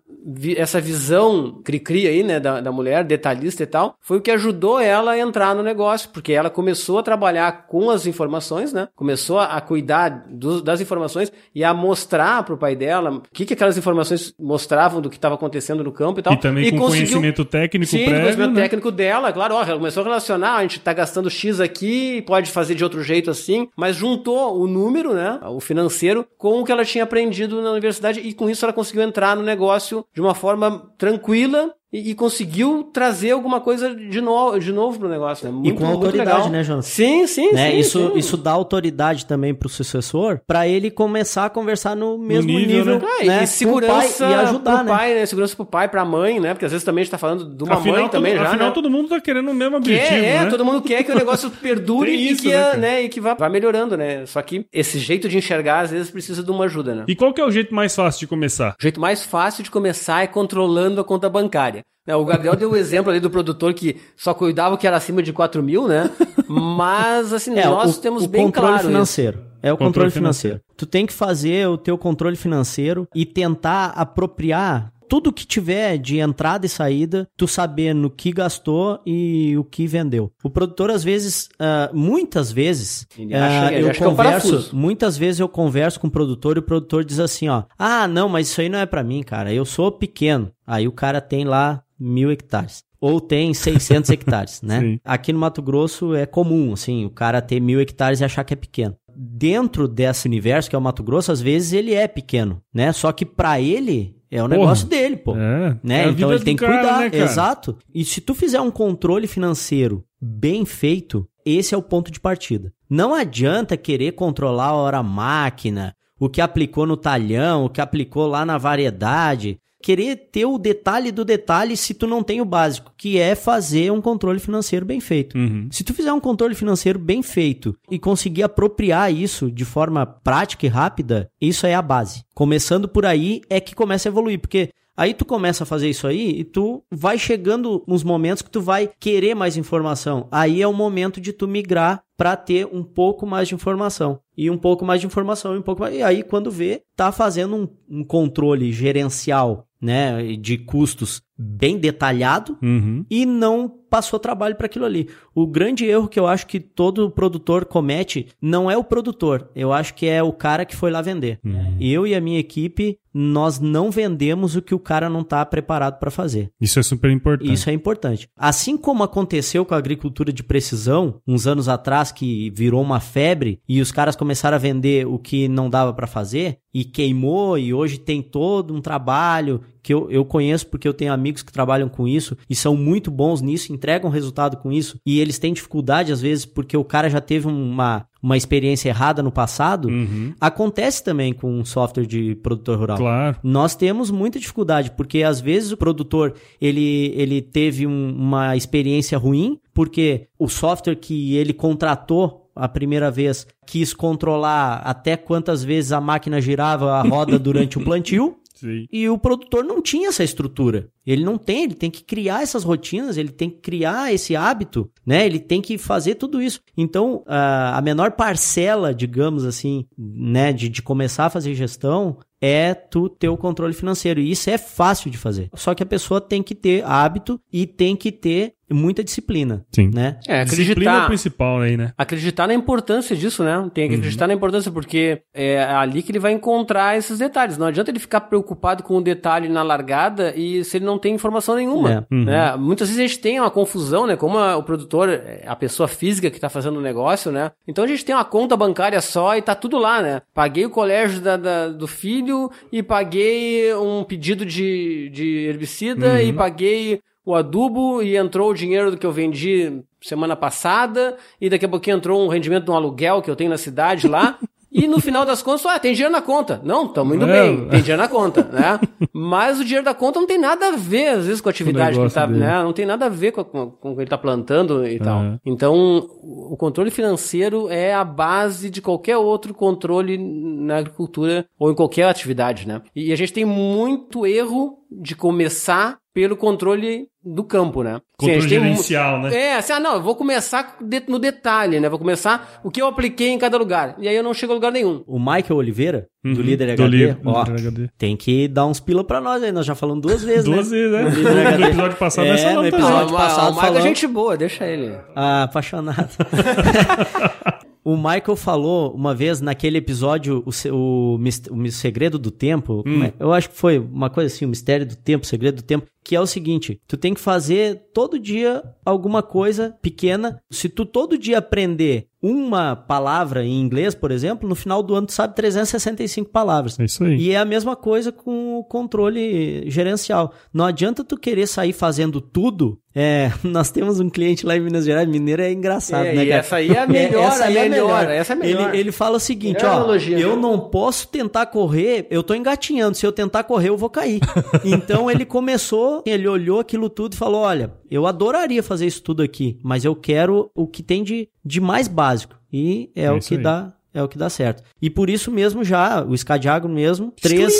Speaker 3: essa visão cri-cri aí, né, da, da mulher, detalhista e tal, foi o que ajudou ela a entrar no negócio, porque ela começou a trabalhar com as informações, né? Começou a, cuidar dos- das informações e a mostrar pro pai dela o que, que aquelas informações mostravam do que estava acontecendo no campo e tal.
Speaker 1: E também com
Speaker 3: conseguiu-
Speaker 1: conhecimento técnico
Speaker 3: Sim, do
Speaker 1: prévio,
Speaker 3: conhecimento
Speaker 1: né?
Speaker 3: técnico dela, claro, ó, ela começou a relacionar, a gente tá gastando X aqui, pode fazer de outro jeito assim, mas juntou o número, né, o financeiro, com o que ela tinha aprendido na universidade e com isso ela conseguiu entrar no negócio de uma forma tranquila e, e conseguiu trazer alguma coisa de, no, de novo pro negócio, né?
Speaker 2: E
Speaker 3: Muito,
Speaker 2: com
Speaker 3: muito
Speaker 2: autoridade, né, Jonas?
Speaker 3: Sim, sim,
Speaker 2: né?
Speaker 3: sim.
Speaker 2: isso,
Speaker 3: sim.
Speaker 2: isso dá autoridade também pro sucessor, pra ele começar a conversar no mesmo
Speaker 1: nível,
Speaker 2: nível,
Speaker 1: né?
Speaker 3: Ah,
Speaker 2: né?
Speaker 3: e segurança
Speaker 2: com o pai, e ajudar,
Speaker 3: pro
Speaker 2: né?
Speaker 3: pai, né? Segurança pro pai, pra mãe, né? Porque às vezes também a gente tá falando de uma
Speaker 1: afinal,
Speaker 3: mãe também
Speaker 1: todo,
Speaker 3: já,
Speaker 1: afinal
Speaker 3: né?
Speaker 1: todo mundo tá querendo o mesmo objetivo,
Speaker 3: Quer, é,
Speaker 1: né?
Speaker 3: todo mundo quer que o negócio perdure
Speaker 1: Tem
Speaker 3: e,
Speaker 1: isso,
Speaker 3: que,
Speaker 1: né,
Speaker 3: a-
Speaker 1: cara?
Speaker 3: né, e que vá, vá melhorando, né? Só que esse jeito de enxergar, às vezes, precisa de uma ajuda, né?
Speaker 1: E qual que é o jeito mais fácil de começar?
Speaker 3: O jeito mais fácil de começar é controlando a conta bancária. Né, O Gabriel deu o exemplo ali do produtor que só cuidava o que era acima de 4 mil, né? Mas, assim,
Speaker 2: É,
Speaker 3: nós
Speaker 2: o,
Speaker 3: temos
Speaker 2: o
Speaker 3: bem
Speaker 2: controle
Speaker 3: claro isso.
Speaker 2: financeiro. É o
Speaker 1: Controle
Speaker 2: controle,
Speaker 1: financeiro.
Speaker 2: financeiro. Tu tem que fazer o teu controle financeiro e tentar apropriar tudo que tiver de entrada e saída, tu saber no que gastou e o que vendeu. O produtor, às vezes, ah, muitas vezes,
Speaker 3: ele
Speaker 2: eu
Speaker 3: é
Speaker 2: converso,
Speaker 3: parafuso.
Speaker 2: muitas vezes eu converso com o produtor e o produtor diz assim, ó, ah, não, mas isso aí não é pra mim, cara, eu sou pequeno. Aí o cara tem lá mil hectares. Ou tem 600 hectares, né?
Speaker 1: Sim.
Speaker 2: Aqui no Mato Grosso é comum, assim, o cara ter mil hectares e achar que é pequeno. Dentro desse universo que é o Mato Grosso, às vezes ele é pequeno, né? Só que pra ele é o
Speaker 1: Porra.
Speaker 2: negócio dele, pô.
Speaker 1: É,
Speaker 2: Né?
Speaker 1: é
Speaker 2: então ele tem que
Speaker 1: cara,
Speaker 2: cuidar.
Speaker 1: né?
Speaker 2: Exato. E se tu fizer um controle financeiro bem feito, esse é o ponto de partida. Não adianta querer controlar a hora máquina, o que aplicou no talhão, o que aplicou lá na variedade. Querer ter o detalhe do detalhe se tu não tem o básico, que é fazer um controle financeiro bem feito.
Speaker 1: Uhum.
Speaker 2: Se tu fizer um controle financeiro bem feito e conseguir apropriar isso de forma prática e rápida, isso é a base. Começando por aí é que começa a evoluir, porque aí tu começa a fazer isso aí e tu vai chegando nos momentos que tu vai querer mais informação. Aí é o momento de tu migrar para ter um pouco mais de informação. E um pouco mais de informação e um pouco mais... E aí quando vê, tá fazendo um, um controle gerencial, né, de custos bem detalhado
Speaker 1: Uhum.
Speaker 2: e não passou trabalho para aquilo ali. O grande erro que eu acho que todo produtor comete não é o produtor, eu acho que é o cara que foi lá vender. Eu e a minha equipe, nós não vendemos o que o cara não está preparado para fazer.
Speaker 1: Isso é super importante.
Speaker 2: Isso é importante. Assim como aconteceu com a agricultura de precisão, uns anos atrás, que virou uma febre e os caras começaram a vender o que não dava para fazer e queimou, e hoje tem todo um trabalho que eu, eu conheço porque eu tenho amigos que trabalham com isso e são muito bons nisso, entregam resultado com isso, e eles têm dificuldade às vezes porque o cara já teve uma, uma experiência errada no passado,
Speaker 1: Uhum.
Speaker 2: acontece também com um software de produtor rural.
Speaker 1: Claro.
Speaker 2: Nós temos muita dificuldade, porque às vezes o produtor ele, ele teve um- uma experiência ruim, porque o software que ele contratou a primeira vez quis controlar até quantas vezes a máquina girava a roda durante o plantio.
Speaker 1: Sim.
Speaker 2: E o produtor não tinha essa estrutura. Ele não tem, ele tem que criar essas rotinas, ele tem que criar esse hábito, né? Ele tem que fazer tudo isso. Então, a menor parcela, digamos assim, né, de, de começar a fazer gestão é tu ter o controle financeiro. E isso é fácil de fazer. Só que a pessoa tem que ter hábito e tem que ter muita disciplina,
Speaker 1: Sim.
Speaker 2: né?
Speaker 3: É,
Speaker 1: Disciplina é o
Speaker 3: acreditar,
Speaker 1: principal aí, né?
Speaker 3: acreditar na importância disso, né? Tem que acreditar na importância, porque é ali que ele vai encontrar esses detalhes. Não adianta ele ficar preocupado com o detalhe na largada e se ele não tem informação nenhuma.
Speaker 2: É.
Speaker 3: né? Muitas vezes a gente tem uma confusão, né? Como a- o produtor, é a pessoa física que tá fazendo o negócio, né? Então a gente tem uma conta bancária só e tá tudo lá, né? Paguei o colégio da- da- do filho e paguei um pedido de, de herbicida e paguei o adubo e entrou o dinheiro do que eu vendi semana passada e daqui a pouquinho entrou um rendimento de um aluguel que eu tenho na cidade lá. E no final das contas, ah, tem dinheiro na conta. Não, estamos indo
Speaker 1: É.
Speaker 3: bem, tem dinheiro na conta, né? Mas o dinheiro da conta não tem nada a ver, às vezes, com a atividade que tá,
Speaker 1: dele.
Speaker 3: né? Não tem nada a ver com, com, com o que ele tá plantando e tal.
Speaker 1: Uhum.
Speaker 3: Então, o o controle financeiro é a base de qualquer outro controle na agricultura ou em qualquer atividade, né? E a gente tem muito erro de começar pelo controle do campo, né? Sim, a
Speaker 1: Controle
Speaker 3: mu-
Speaker 1: gerencial, né?
Speaker 3: é, assim, ah, não, eu vou começar no detalhe, né? Vou começar o que eu apliquei em cada lugar. E aí eu não chego a lugar nenhum.
Speaker 2: O Michael Oliveira, do
Speaker 1: Uhum.
Speaker 2: Líder
Speaker 1: Do
Speaker 2: HD,
Speaker 1: Líder-
Speaker 2: ó,
Speaker 1: Líder HD.
Speaker 2: tem que dar uns pila pra nós aí. Nós já falamos duas vezes,
Speaker 1: Duas
Speaker 2: né?
Speaker 1: vezes, né?
Speaker 2: No
Speaker 1: No
Speaker 2: HD.
Speaker 1: episódio passado
Speaker 2: É,
Speaker 1: nós
Speaker 2: no
Speaker 1: falamos também.
Speaker 2: episódio
Speaker 3: Ah,
Speaker 2: passado
Speaker 3: o Michael é
Speaker 2: falamos-
Speaker 3: gente boa, deixa ele.
Speaker 2: Ah, apaixonado. o Michael falou uma vez naquele episódio, o, o, o segredo do tempo. como é? Eu acho que foi uma coisa assim, o mistério do tempo, o segredo do tempo. Que é o seguinte: tu tem que fazer todo dia alguma coisa pequena. Se tu todo dia aprender uma palavra em inglês, por exemplo, no final do ano tu sabe 365 palavras.
Speaker 1: É isso aí.
Speaker 2: E é a mesma coisa com o controle gerencial. Não adianta tu querer sair fazendo tudo. É, nós temos um cliente lá em Minas Gerais, mineiro é engraçado,
Speaker 3: É,
Speaker 2: né,
Speaker 3: e
Speaker 2: cara?
Speaker 3: essa aí é a melhor,
Speaker 2: essa aí
Speaker 3: é a
Speaker 2: é
Speaker 3: melhor, essa é a melhor.
Speaker 2: Ele, ele fala o seguinte,
Speaker 3: Melhor
Speaker 2: ó,
Speaker 3: analogia,
Speaker 2: eu
Speaker 3: viu?
Speaker 2: não posso tentar correr, eu tô engatinhando, se eu tentar correr eu vou cair. então ele começou, ele olhou aquilo tudo e falou, olha, eu adoraria fazer isso tudo aqui, mas eu quero o que tem de, de mais básico. E é,
Speaker 1: É
Speaker 2: o que
Speaker 1: aí.
Speaker 2: dá é o que dá certo. E por isso mesmo já, o Scadiagro mesmo, três...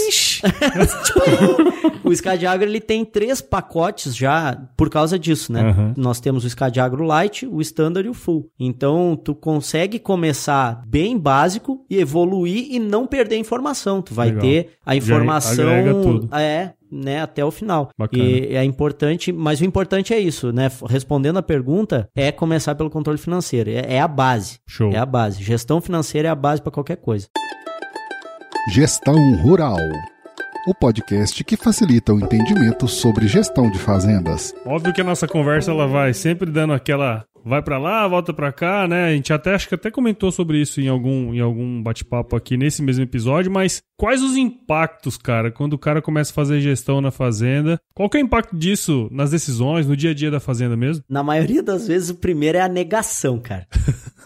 Speaker 2: o Scadiagro ele tem três pacotes já por causa disso, né?
Speaker 1: Aham.
Speaker 2: Nós temos o Scadiagro Light, o Standard e o Full. Então, tu consegue começar bem básico e evoluir e não perder informação. Tu vai
Speaker 1: Legal.
Speaker 2: ter a informação é, né, até o final.
Speaker 1: Bacana.
Speaker 2: E é importante, mas o importante é isso, né? Respondendo a pergunta, é começar pelo controle financeiro. É, é a base.
Speaker 1: Show.
Speaker 2: É a base. Gestão financeira é a base para qualquer coisa.
Speaker 4: Gestão Rural. O podcast que facilita o entendimento sobre gestão de fazendas.
Speaker 1: Óbvio que a nossa conversa ela vai sempre dando aquela vai pra lá, volta pra cá, né? A gente até acho que até comentou sobre isso em algum em algum bate-papo aqui nesse mesmo episódio, mas quais os impactos, cara, quando o cara começa a fazer gestão na fazenda? Qual que é o impacto disso nas decisões, no dia a dia da fazenda mesmo?
Speaker 2: Na maioria das vezes, o primeiro é a negação, cara.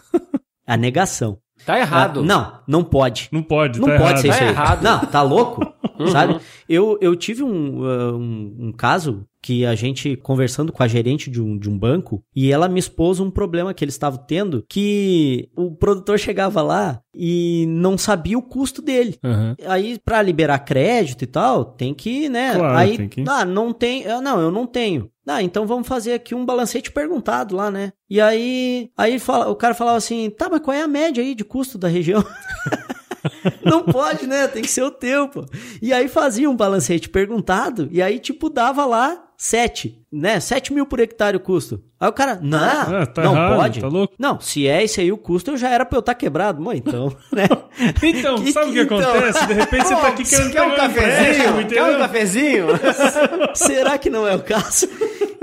Speaker 2: a negação.
Speaker 3: Tá errado.
Speaker 2: Ah, não, não pode.
Speaker 1: Não pode,
Speaker 2: Não
Speaker 1: tá
Speaker 2: pode
Speaker 1: errado.
Speaker 2: ser isso
Speaker 3: Tá
Speaker 2: aí.
Speaker 3: errado.
Speaker 2: Não, tá louco? Sabe? Eu, eu tive um, uh, um, um caso que a gente conversando com a gerente de um, de um banco e ela me expôs um problema que eles estavam tendo que o produtor chegava lá e não sabia o custo dele.
Speaker 1: Aham.
Speaker 2: Aí, pra liberar crédito e tal, tem que, né?
Speaker 1: Claro,
Speaker 2: aí,
Speaker 1: tem que-
Speaker 2: ah, não tem. Não, eu não tenho. Ah, então vamos fazer aqui um balancete perguntado lá, né? E aí, aí fala- o cara falava assim: tá, mas qual é a média aí de custo da região? Não pode, né? Tem que ser o teu, pô. E aí fazia um balancete perguntado, e aí, tipo, dava lá 7, né? 7 mil por hectare o custo. Aí o cara, não,
Speaker 1: Ah, tá
Speaker 2: não
Speaker 1: errado,
Speaker 2: pode.
Speaker 1: tá louco.
Speaker 2: Não, se é esse aí o custo, eu já era pra eu estar quebrado. Mãe, então, né?
Speaker 1: Então,
Speaker 2: Que-
Speaker 1: sabe o que
Speaker 2: então?
Speaker 1: acontece? De repente você tá aqui querendo
Speaker 3: Quer um
Speaker 1: pegar empréstimo,
Speaker 3: cafezinho? Quer um cafezinho?
Speaker 2: Será que não é o caso?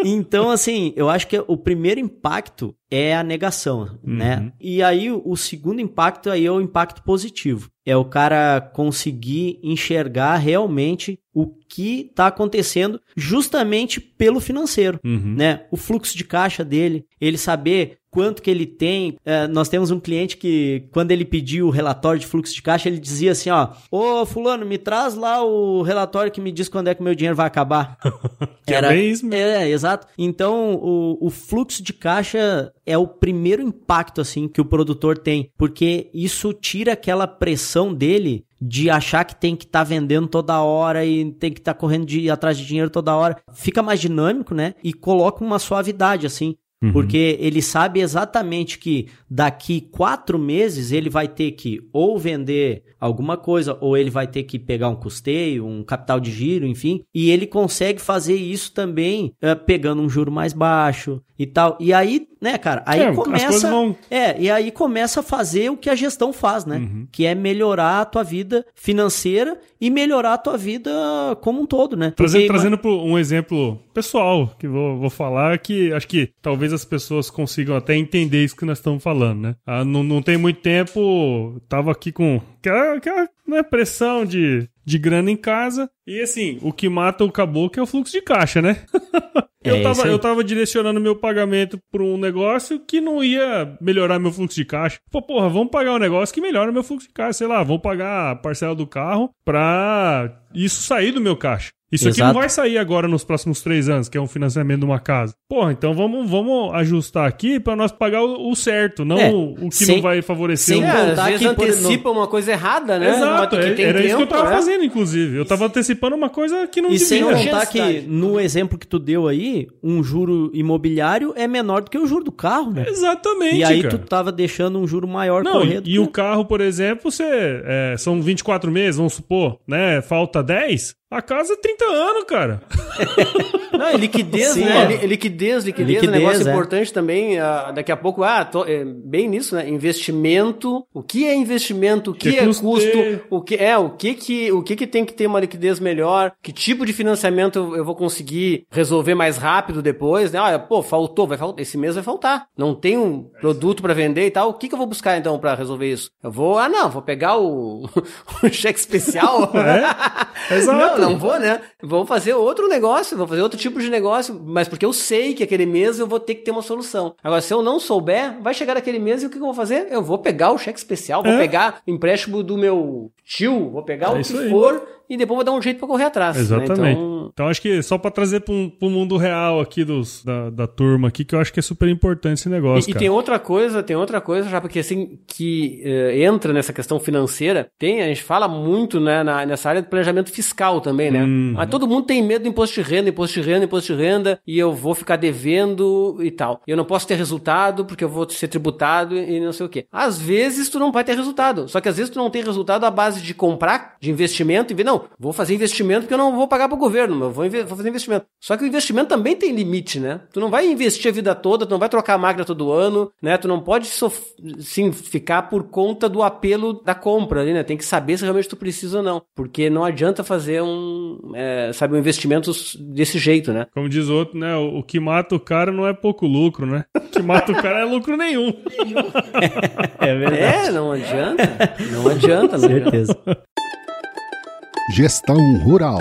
Speaker 2: Então, assim, eu acho que o primeiro impacto é a negação, né? E aí, o o segundo impacto aí é o impacto positivo. É o cara conseguir enxergar realmente o que está acontecendo justamente pelo financeiro,
Speaker 1: Uhum.
Speaker 2: né? O fluxo de caixa dele, ele saber quanto que ele tem. É, nós temos um cliente que, quando ele pediu o relatório de fluxo de caixa, ele dizia assim, ó, ô fulano, me traz lá o relatório que me diz quando é que meu dinheiro vai acabar.
Speaker 1: Que é bem isso mesmo.
Speaker 2: É, exato. Então, o, o fluxo de caixa é o primeiro impacto, assim, que o produtor tem, porque isso tira aquela pressão dele de achar que tem que estar tá vendendo toda hora e tem que estar tá correndo de, atrás de dinheiro toda hora. Fica mais dinâmico, né? E coloca uma suavidade, assim. Uhum. Porque ele sabe exatamente que daqui quatro meses ele vai ter que ou vender alguma coisa, ou ele vai ter que pegar um custeio, um capital de giro, enfim. E ele consegue fazer isso também uh, pegando um juro mais baixo e tal. E aí, né, cara, aí é, começa. Vão... É, e aí começa a fazer o que a gestão faz, né? Uhum. Que é melhorar a tua vida financeira e melhorar a tua vida como um todo, né?
Speaker 1: Porque... Trazendo, trazendo um exemplo pessoal que vou, vou falar, que acho que talvez as pessoas consigam até entender isso que nós estamos falando, né? Ah, não, não tem muito tempo, tava aqui com aquela, aquela né, pressão de, de grana em casa. E assim, o que mata o caboclo é o fluxo de caixa, né? eu, é tava, eu tava direcionando meu pagamento para um negócio que não ia melhorar meu fluxo de caixa. Pô, porra, vamos pagar um negócio que melhora meu fluxo de caixa. Sei lá, vamos pagar a parcela do carro pra isso sair do meu caixa. Isso Exato. aqui não vai sair agora nos próximos três anos, que é um financiamento de uma casa. Porra, então vamos, vamos ajustar aqui para nós pagar o, o certo, não é, o, o, que sem, não vai favorecer.
Speaker 3: Sem o... é, às vezes que antecipa uma coisa errada, né?
Speaker 1: Exato, é, era tempo, isso que eu tava é? fazendo, inclusive. Eu tava antecipando uma coisa que não
Speaker 2: e
Speaker 1: devia.
Speaker 2: E sem contar que, no exemplo que tu deu aí, um juro imobiliário é menor do que o juro do carro, né?
Speaker 1: Exatamente,
Speaker 2: E aí
Speaker 1: cara.
Speaker 2: tu tava deixando um juro maior
Speaker 1: não,
Speaker 2: correto.
Speaker 1: E, e o carro, por exemplo, você, é, são 24 meses, vamos supor, né? Falta 10, a casa é 30 anos, cara.
Speaker 3: Não, é liquidez, Sim, né? É. Liquidez, liquidez, liquidez, um negócio é. importante também. Uh, daqui a pouco, ah, tô, é, bem nisso, né? Investimento. O que é investimento? O que, que é custo? O que é? O que que o que que tem que ter uma liquidez melhor? Que tipo de financiamento eu vou conseguir resolver mais rápido depois? Né? Ah, pô, faltou, vai faltar. Esse mês vai faltar. Não tem um produto para vender e tal. O que que eu vou buscar então para resolver isso? Eu vou, ah, não, vou pegar o, o cheque especial.
Speaker 1: É? Exato.
Speaker 3: Não, não vou, né? Vou fazer outro negócio, vou fazer outro tipo de negócio, mas porque eu sei que aquele mês eu vou ter que ter uma solução. Agora, se eu não souber, vai chegar aquele mês e o que eu vou fazer? Eu vou pegar o cheque especial, vou é. pegar o empréstimo do meu tio, vou pegar é o que for e depois vou dar um jeito para correr atrás.
Speaker 1: Né? Exatamente. Né? Então... então... acho que só para trazer para o mundo real aqui dos, da, da turma aqui, que eu acho que é super importante esse negócio.
Speaker 3: E, e tem outra coisa, tem outra coisa, já porque assim, que uh, entra nessa questão financeira, tem, a gente fala muito né, na, nessa área do planejamento fiscal também, né? Hum. Mas todo mundo tem medo do imposto de renda, imposto de renda, imposto de renda, e eu vou ficar devendo e tal. Eu não posso ter resultado porque eu vou ser tributado e não sei o quê. Às vezes tu não vai ter resultado, só que às vezes tu não tem resultado à base de comprar, de investimento e ver, não, não, vou fazer investimento porque eu não vou pagar para o governo, eu vou, vou, fazer investimento. Só que o investimento também tem limite, né? Tu não vai investir a vida toda, tu não vai trocar a máquina todo ano, né? Tu não pode sim, ficar por conta do apelo da compra ali, né? Tem que saber se realmente tu precisa ou não. Porque não adianta fazer um, é, sabe, um investimento desse jeito, né?
Speaker 1: Como diz o outro, né? O, o que mata o cara não é pouco lucro, né? O que mata o cara é lucro nenhum.
Speaker 3: é verdade. É, não adianta. Não adianta, não
Speaker 2: Certeza. Adianta.
Speaker 4: Gestão Rural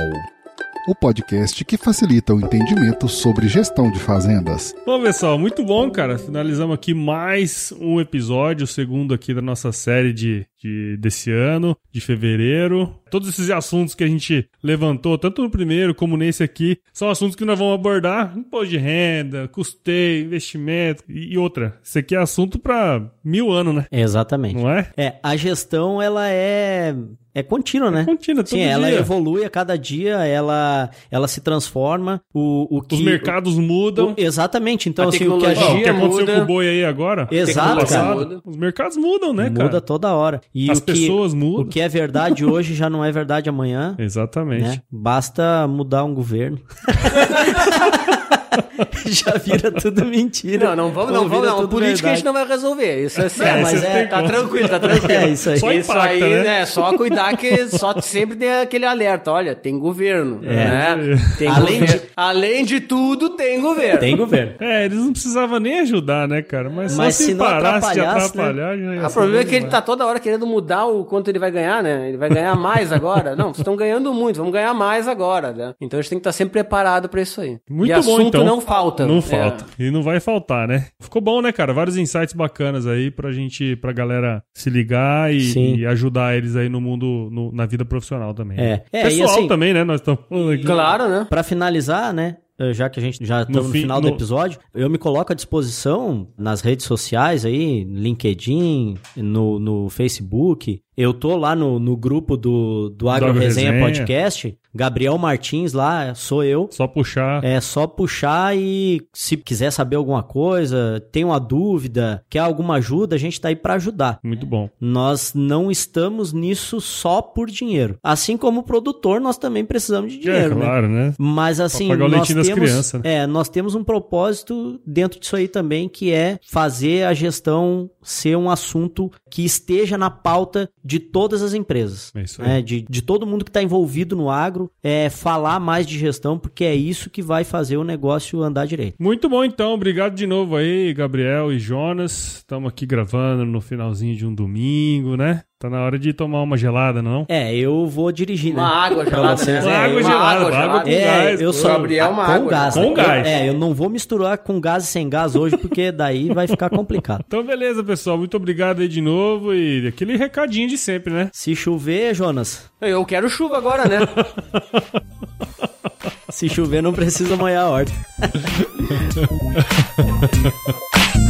Speaker 4: o podcast que facilita o entendimento sobre gestão de fazendas.
Speaker 1: Bom, pessoal, muito bom, cara. Finalizamos aqui mais um episódio, o segundo aqui da nossa série de, de desse ano, de fevereiro. Todos esses assuntos que a gente levantou, tanto no primeiro como nesse aqui, são assuntos que nós vamos abordar: imposto de renda, custeio, investimento e, e outra. Isso aqui é assunto para mil anos, né?
Speaker 2: Exatamente.
Speaker 1: Não é?
Speaker 2: É, a gestão, ela é é contínua, né?
Speaker 1: É contínua, todo
Speaker 2: Sim,
Speaker 1: dia.
Speaker 2: ela evolui a cada dia, ela, ela se transforma. O, o que,
Speaker 1: Os mercados mudam.
Speaker 2: O, exatamente. Então, a assim, o que a
Speaker 1: oh, O que aconteceu muda. com o boi aí agora?
Speaker 2: Exato,
Speaker 1: cara. Os mercados mudam, né,
Speaker 2: muda
Speaker 1: cara?
Speaker 2: Muda toda hora. E
Speaker 1: As
Speaker 2: o que,
Speaker 1: pessoas mudam.
Speaker 2: O que é verdade hoje já não é verdade amanhã.
Speaker 1: Exatamente. Né?
Speaker 2: Basta mudar um governo. já vira tudo mentira.
Speaker 3: Não, não vamos, não vamos, não. Política a gente não vai resolver. Isso é assim, é, mas é, tá tranquilo, tá tranquilo.
Speaker 2: É isso aí.
Speaker 3: Só isso impacta, aí, né? né? Só cuidar que só sempre tem aquele alerta. Olha, tem governo. É. Né? Tem além, governo. De, além de tudo, tem governo.
Speaker 2: Tem governo.
Speaker 1: É, eles não precisavam nem ajudar, né, cara? Mas, mas só se, se parasse de atrapalhar,
Speaker 3: né? já O problema é que ele tá toda hora querendo mudar o quanto ele vai ganhar, né? Ele vai ganhar mais agora. Não, vocês estão ganhando muito, vamos ganhar mais agora, né? Então a gente tem que estar sempre preparado para isso aí.
Speaker 1: Muito bom,
Speaker 3: assunto
Speaker 1: então.
Speaker 3: não falta.
Speaker 1: Não
Speaker 3: É.
Speaker 1: falta. E não vai faltar, né? Ficou bom, né, cara? Vários insights bacanas aí pra gente, pra galera se ligar e, e ajudar eles aí no mundo, no- na vida profissional também.
Speaker 2: É.
Speaker 1: né?
Speaker 2: É,
Speaker 1: Pessoal
Speaker 2: assim-
Speaker 1: também, né? Nós estamos falando aqui.
Speaker 3: Claro, né?
Speaker 2: Pra finalizar, né? Já que a gente já estamos no,
Speaker 1: fim-
Speaker 2: final
Speaker 1: no-
Speaker 2: do episódio, eu me coloco à disposição nas redes sociais aí, LinkedIn, no, no Facebook. Eu tô lá no, no grupo do, do Agro
Speaker 1: Agro
Speaker 2: Resenha
Speaker 1: Resenha.
Speaker 2: Podcast. Gabriel Martins lá, sou eu.
Speaker 1: Só puxar.
Speaker 2: É só puxar e se quiser saber alguma coisa, tem uma dúvida, quer alguma ajuda, a gente tá aí pra ajudar.
Speaker 1: Muito bom.
Speaker 2: Nós não estamos nisso só por dinheiro. Assim como o produtor, nós também precisamos de dinheiro,
Speaker 1: é,
Speaker 2: né?
Speaker 1: claro, né?
Speaker 2: Mas assim,
Speaker 1: pagar o
Speaker 2: nós
Speaker 1: leitinho das
Speaker 2: temos,
Speaker 1: crianças, né?
Speaker 2: é, nós temos um propósito dentro disso aí também, que é fazer a gestão ser um assunto que esteja na pauta de todas as empresas.
Speaker 1: É isso aí.
Speaker 2: né? De, de todo mundo que está envolvido no agro, é falar mais de gestão, porque é isso que vai fazer o negócio andar direito.
Speaker 1: Muito bom, então. Obrigado de novo aí, Gabriel e Jonas. Estamos aqui gravando no finalzinho de um domingo, né? Tá na hora de tomar uma gelada, não?
Speaker 2: É, eu vou dirigir, né?
Speaker 3: Uma água gelada,
Speaker 2: vocês.
Speaker 3: né?
Speaker 1: Uma água
Speaker 3: Uma
Speaker 1: gelada,
Speaker 3: água
Speaker 1: água com.
Speaker 2: É,
Speaker 1: gás.
Speaker 2: eu sou
Speaker 3: Gabriel, uma
Speaker 2: com
Speaker 3: água,
Speaker 2: gás.
Speaker 1: Com
Speaker 2: né?
Speaker 1: gás.
Speaker 2: É, eu não vou misturar com gás e sem gás hoje, porque daí vai ficar complicado.
Speaker 1: Então, beleza, pessoal. Muito obrigado aí de novo. E aquele recadinho de sempre, né?
Speaker 2: Se chover, Jonas,
Speaker 3: Eu quero chuva agora, né?
Speaker 2: se chover não precisa molhar a horta.